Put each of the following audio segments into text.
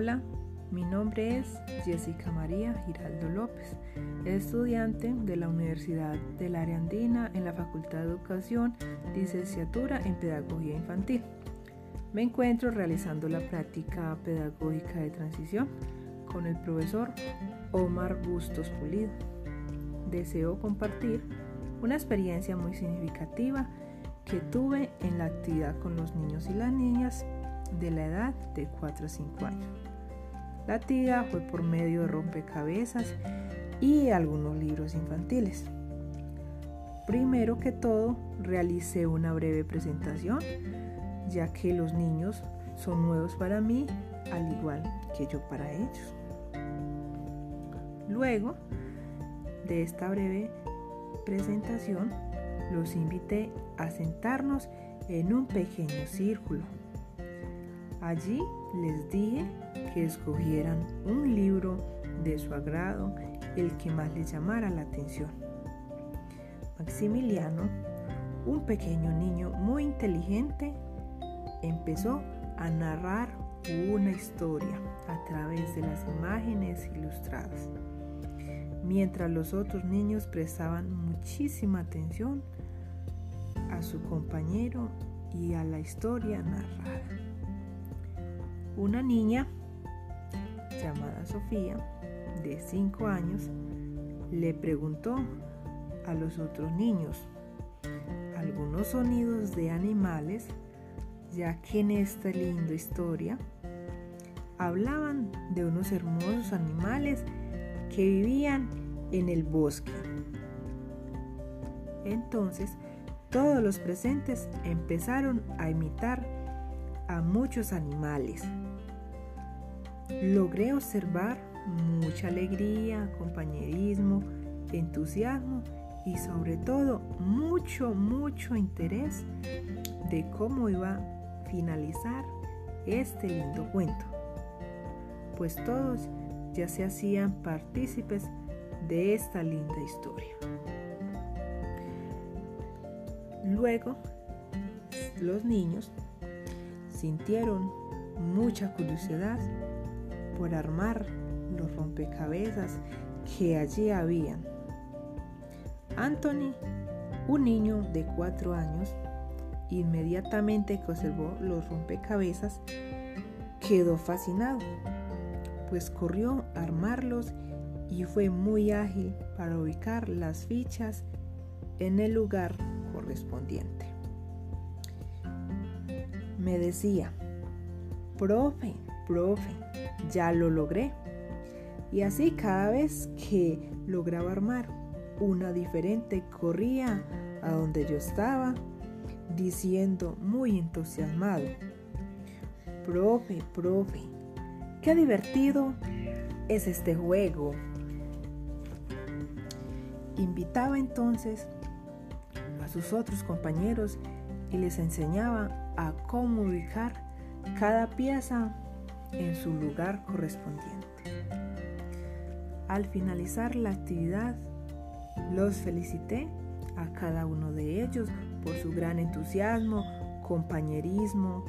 Hola, mi nombre es Jessica María Giraldo López, estudiante de la Universidad del Área Andina en la Facultad de Educación, licenciatura en Pedagogía Infantil. Me encuentro realizando la práctica pedagógica de transición con el profesor Omar Bustos Pulido. Deseo compartir una experiencia muy significativa que tuve en la actividad con los niños y las niñas de la edad de 4 a 5 años. La actividad fue por medio de rompecabezas y algunos libros infantiles. Primero que todo, realicé una breve presentación, ya que los niños son nuevos para mí, al igual que yo para ellos. Luego de esta breve presentación, los invité a sentarnos en un pequeño círculo Allí les dije que escogieran un libro de su agrado, el que más les llamara la atención. Maximiliano, un pequeño niño muy inteligente, empezó a narrar una historia a través de las imágenes ilustradas, mientras los otros niños prestaban muchísima atención a su compañero y a la historia narrada. Una niña llamada Sofía, de 5 años, le preguntó a los otros niños algunos sonidos de animales, ya que en esta linda historia hablaban de unos hermosos animales que vivían en el bosque. Entonces, todos los presentes empezaron a imitar a muchos animales logré observar mucha alegría, compañerismo, entusiasmo y sobre todo mucho, mucho interés de cómo iba a finalizar este lindo cuento. Pues todos ya se hacían partícipes de esta linda historia. Luego, los niños sintieron mucha curiosidad por armar los rompecabezas que allí habían. Anthony, un niño de cuatro años, inmediatamente que observó los rompecabezas, quedó fascinado, pues corrió a armarlos y fue muy ágil para ubicar las fichas en el lugar correspondiente. Me decía, profe, profe, ya lo logré. Y así cada vez que lograba armar una diferente, corría a donde yo estaba, diciendo muy entusiasmado, profe, profe, qué divertido es este juego. Invitaba entonces a sus otros compañeros y les enseñaba a cómo ubicar cada pieza en su lugar correspondiente. Al finalizar la actividad, los felicité a cada uno de ellos por su gran entusiasmo, compañerismo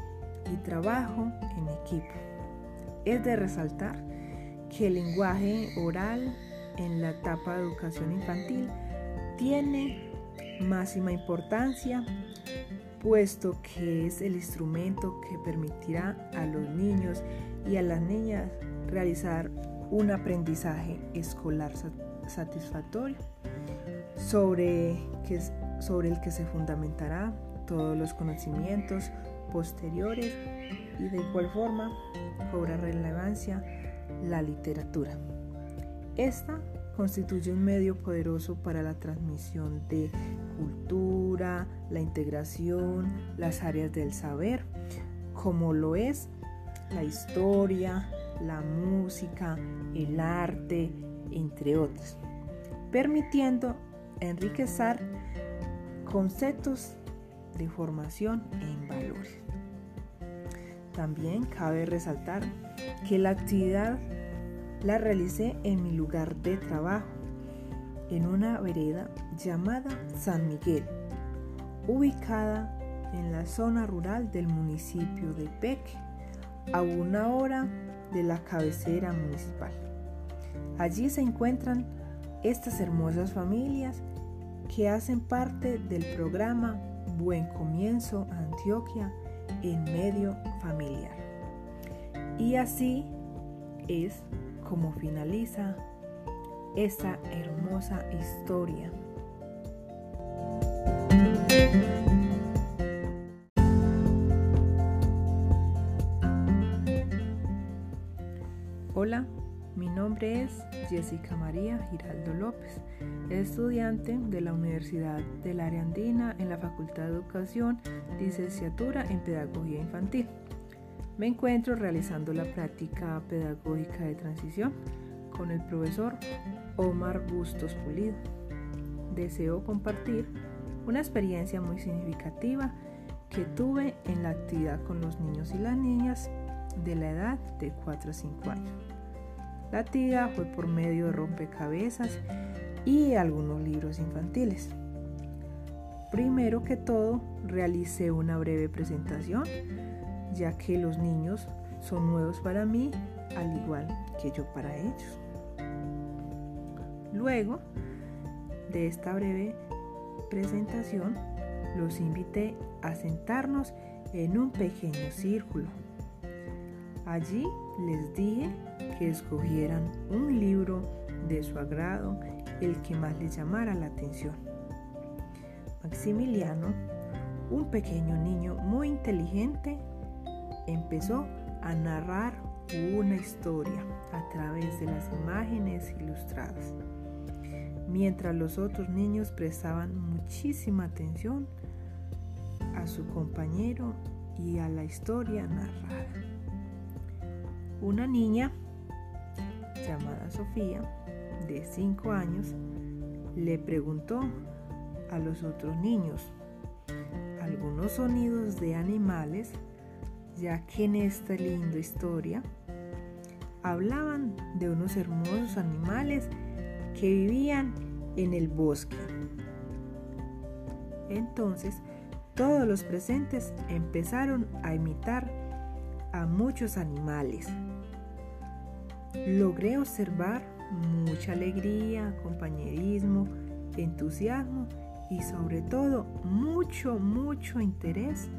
y trabajo en equipo. Es de resaltar que el lenguaje oral en la etapa de educación infantil tiene máxima importancia puesto que es el instrumento que permitirá a los niños y a las niñas realizar un aprendizaje escolar satisfactorio sobre, que, sobre el que se fundamentará todos los conocimientos posteriores y de igual forma cobra relevancia la literatura. Esta constituye un medio poderoso para la transmisión de cultura, la integración, las áreas del saber, como lo es la historia, la música, el arte, entre otros, permitiendo enriquecer conceptos de formación en valores. También cabe resaltar que la actividad la realicé en mi lugar de trabajo, en una vereda llamada San Miguel, ubicada en la zona rural del municipio de Peque, a una hora de la cabecera municipal. Allí se encuentran estas hermosas familias que hacen parte del programa Buen Comienzo Antioquia en medio familiar. Y así es como finaliza esta hermosa historia. Es Jessica María Giraldo López, estudiante de la Universidad del Área Andina en la Facultad de Educación, licenciatura en Pedagogía Infantil. Me encuentro realizando la práctica pedagógica de transición con el profesor Omar Bustos Pulido. Deseo compartir una experiencia muy significativa que tuve en la actividad con los niños y las niñas de la edad de 4 a 5 años. La actividad fue por medio de rompecabezas y algunos libros infantiles. Primero que todo, realicé una breve presentación, ya que los niños son nuevos para mí, al igual que yo para ellos. Luego de esta breve presentación, los invité a sentarnos en un pequeño círculo. Allí les dije que escogieran un libro de su agrado, el que más les llamara la atención. Maximiliano, un pequeño niño muy inteligente, empezó a narrar una historia a través de las imágenes ilustradas, mientras los otros niños prestaban muchísima atención a su compañero y a la historia narrada. Una niña llamada Sofía, de 5 años, le preguntó a los otros niños algunos sonidos de animales, ya que en esta linda historia hablaban de unos hermosos animales que vivían en el bosque. Entonces, todos los presentes empezaron a imitar a muchos animales. Logré observar mucha alegría, compañerismo, entusiasmo y sobre todo mucho, mucho interés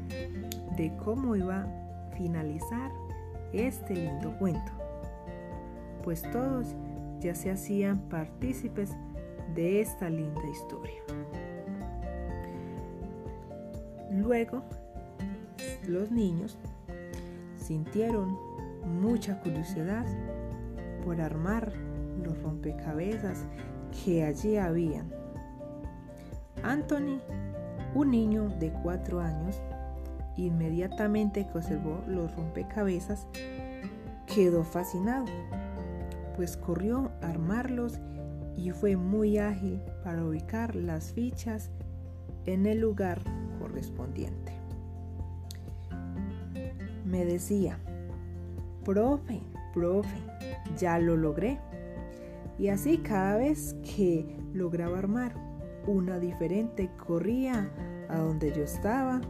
de cómo iba a finalizar este lindo cuento. Pues todos ya se hacían partícipes de esta linda historia. Luego, los niños sintieron mucha curiosidad por armar los rompecabezas que allí habían. Anthony, un niño de cuatro años, inmediatamente que observó los rompecabezas, quedó fascinado, pues corrió a armarlos y fue muy ágil para ubicar las fichas en el lugar correspondiente. Me decía, profe, profe, ya lo logré. Y así cada vez que lograba armar una diferente, corría a donde yo estaba,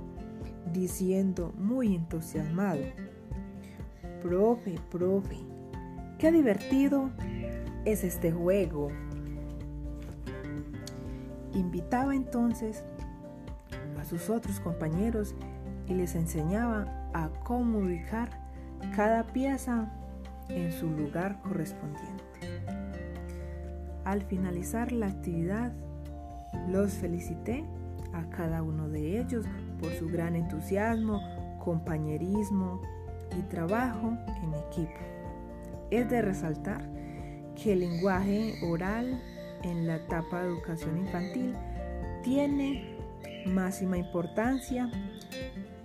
diciendo muy entusiasmado, profe, profe, qué divertido es este juego. Invitaba entonces a sus otros compañeros y les enseñaba a cómo ubicar cada pieza en su lugar correspondiente. Al finalizar la actividad, los felicité a cada uno de ellos por su gran entusiasmo, compañerismo y trabajo en equipo. Es de resaltar que el lenguaje oral en la etapa de educación infantil tiene máxima importancia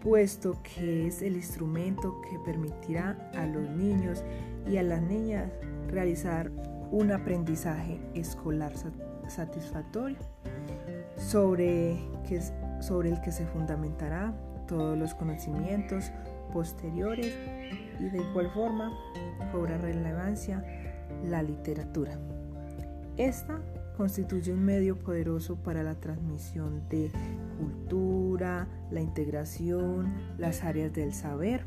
puesto que es el instrumento que permitirá a los niños y a las niñas realizar un aprendizaje escolar satisfactorio sobre, que, sobre el que se fundamentará todos los conocimientos posteriores y de igual forma cobra relevancia la literatura. Esta constituye un medio poderoso para la transmisión de cultura, la integración, las áreas del saber,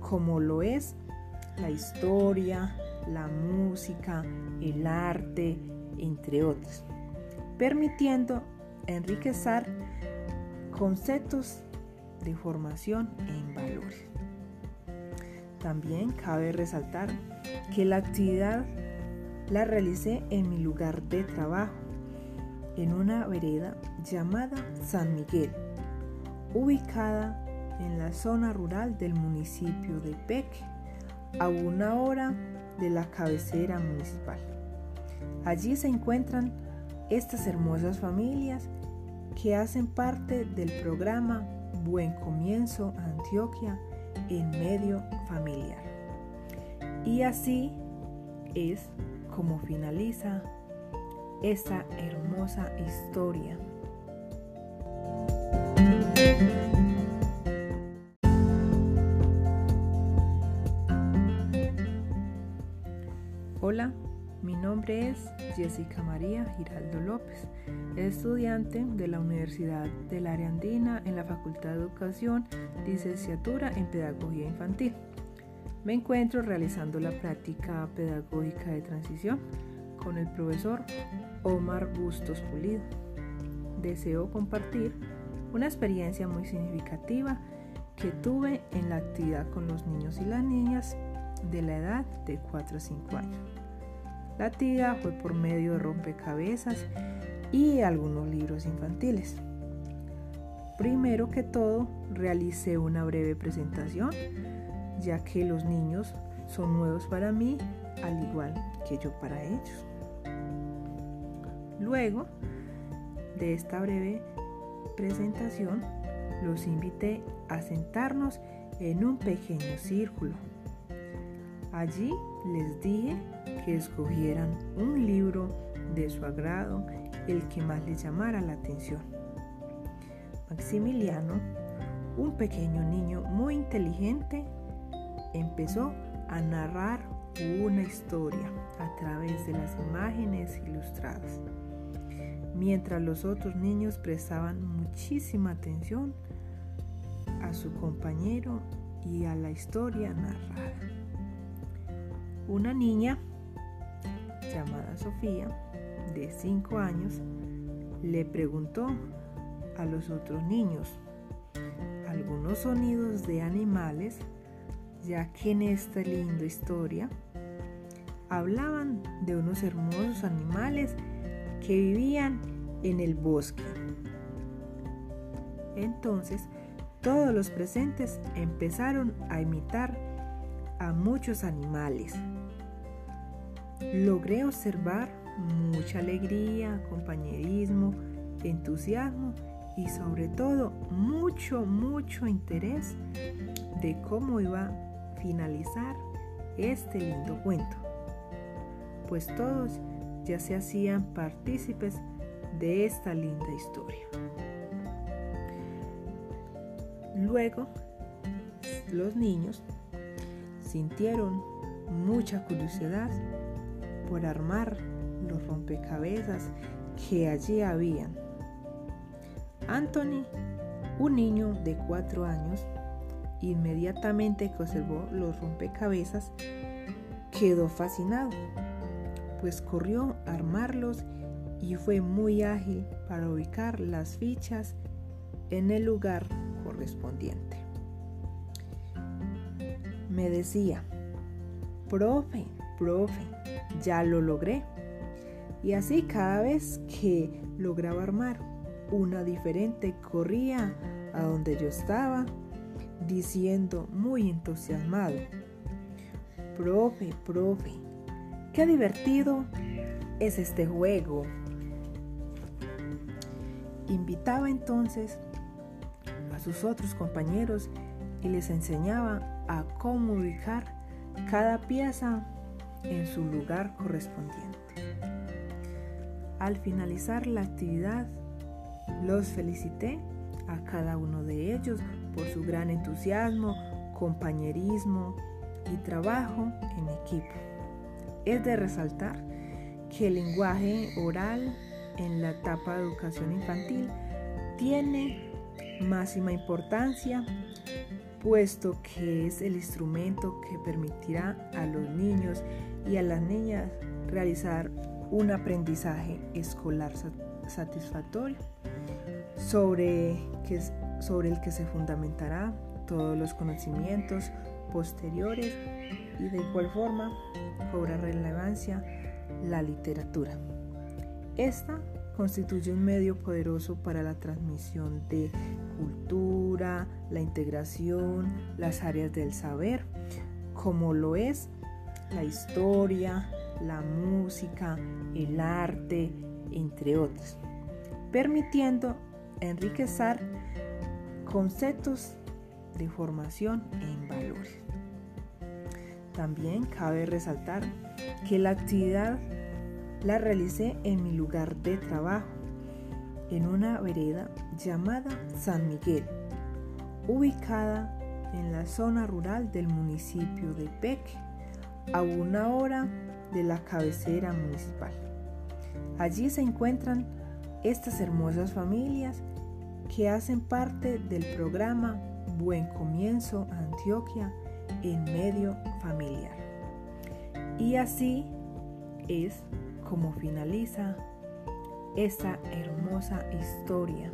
como lo es la historia, la música, el arte, entre otros, permitiendo enriquecer conceptos de formación en valores. También cabe resaltar que la actividad la realicé en mi lugar de trabajo, en una vereda llamada San Miguel, ubicada en la zona rural del municipio de Peque, a una hora de la cabecera municipal. Allí se encuentran estas hermosas familias que hacen parte del programa Buen Comienzo Antioquia en medio familiar. Y así es como finaliza esta hermosa historia. Hola, mi nombre es Jessica María Giraldo López, estudiante de la Universidad del Área Andina en la Facultad de Educación, licenciatura en Pedagogía Infantil. Me encuentro realizando la práctica pedagógica de transición con el profesor Omar Bustos Pulido. Deseo compartir una experiencia muy significativa que tuve en la actividad con los niños y las niñas de la edad de 4 a 5 años. La actividad fue por medio de rompecabezas y algunos libros infantiles. Primero que todo, realicé una breve presentación, ya que los niños son nuevos para mí, al igual que yo para ellos. Luego de esta breve presentación, los invité a sentarnos en un pequeño círculo. Allí les dije que escogieran un libro de su agrado, el que más les llamara la atención. Maximiliano, un pequeño niño muy inteligente, empezó a narrar una historia a través de las imágenes ilustradas, mientras los otros niños prestaban muchísima atención a su compañero y a la historia narrada. Una niña llamada Sofía, de 5 años, le preguntó a los otros niños algunos sonidos de animales, ya que en esta linda historia hablaban de unos hermosos animales que vivían en el bosque. Entonces, todos los presentes empezaron a imitar a muchos animales logré observar mucha alegría, compañerismo, entusiasmo y sobre todo mucho, mucho interés de cómo iba a finalizar este lindo cuento. Pues todos ya se hacían partícipes de esta linda historia. Luego, los niños sintieron mucha curiosidad por armar los rompecabezas que allí habían. Anthony, un niño de cuatro años, inmediatamente que observó los rompecabezas, quedó fascinado, pues corrió a armarlos y fue muy ágil para ubicar las fichas en el lugar correspondiente. Me decía, profe, profe, ya lo logré. Y así cada vez que lograba armar una diferente, corría a donde yo estaba, diciendo muy entusiasmado, profe, profe, qué divertido es este juego. Invitaba entonces a sus otros compañeros y les enseñaba a cómo ubicar cada pieza en su lugar correspondiente. Al finalizar la actividad, los felicité a cada uno de ellos por su gran entusiasmo, compañerismo y trabajo en equipo. Es de resaltar que el lenguaje oral en la etapa de educación infantil tiene máxima importancia puesto que es el instrumento que permitirá a los niños y a las niñas realizar un aprendizaje escolar satisfactorio sobre, que, sobre el que se fundamentará todos los conocimientos posteriores y de igual forma cobra relevancia la literatura. Esta constituye un medio poderoso para la transmisión de cultura, la integración, las áreas del saber, como lo es la historia, la música, el arte, entre otros, permitiendo enriquecer conceptos de formación en valores. También cabe resaltar que la actividad la realicé en mi lugar de trabajo, en una vereda llamada San Miguel, ubicada en la zona rural del municipio de Peque, a una hora de la cabecera municipal. Allí se encuentran estas hermosas familias que hacen parte del programa Buen Comienzo Antioquia en medio familiar. Y así es como finaliza esta hermosa historia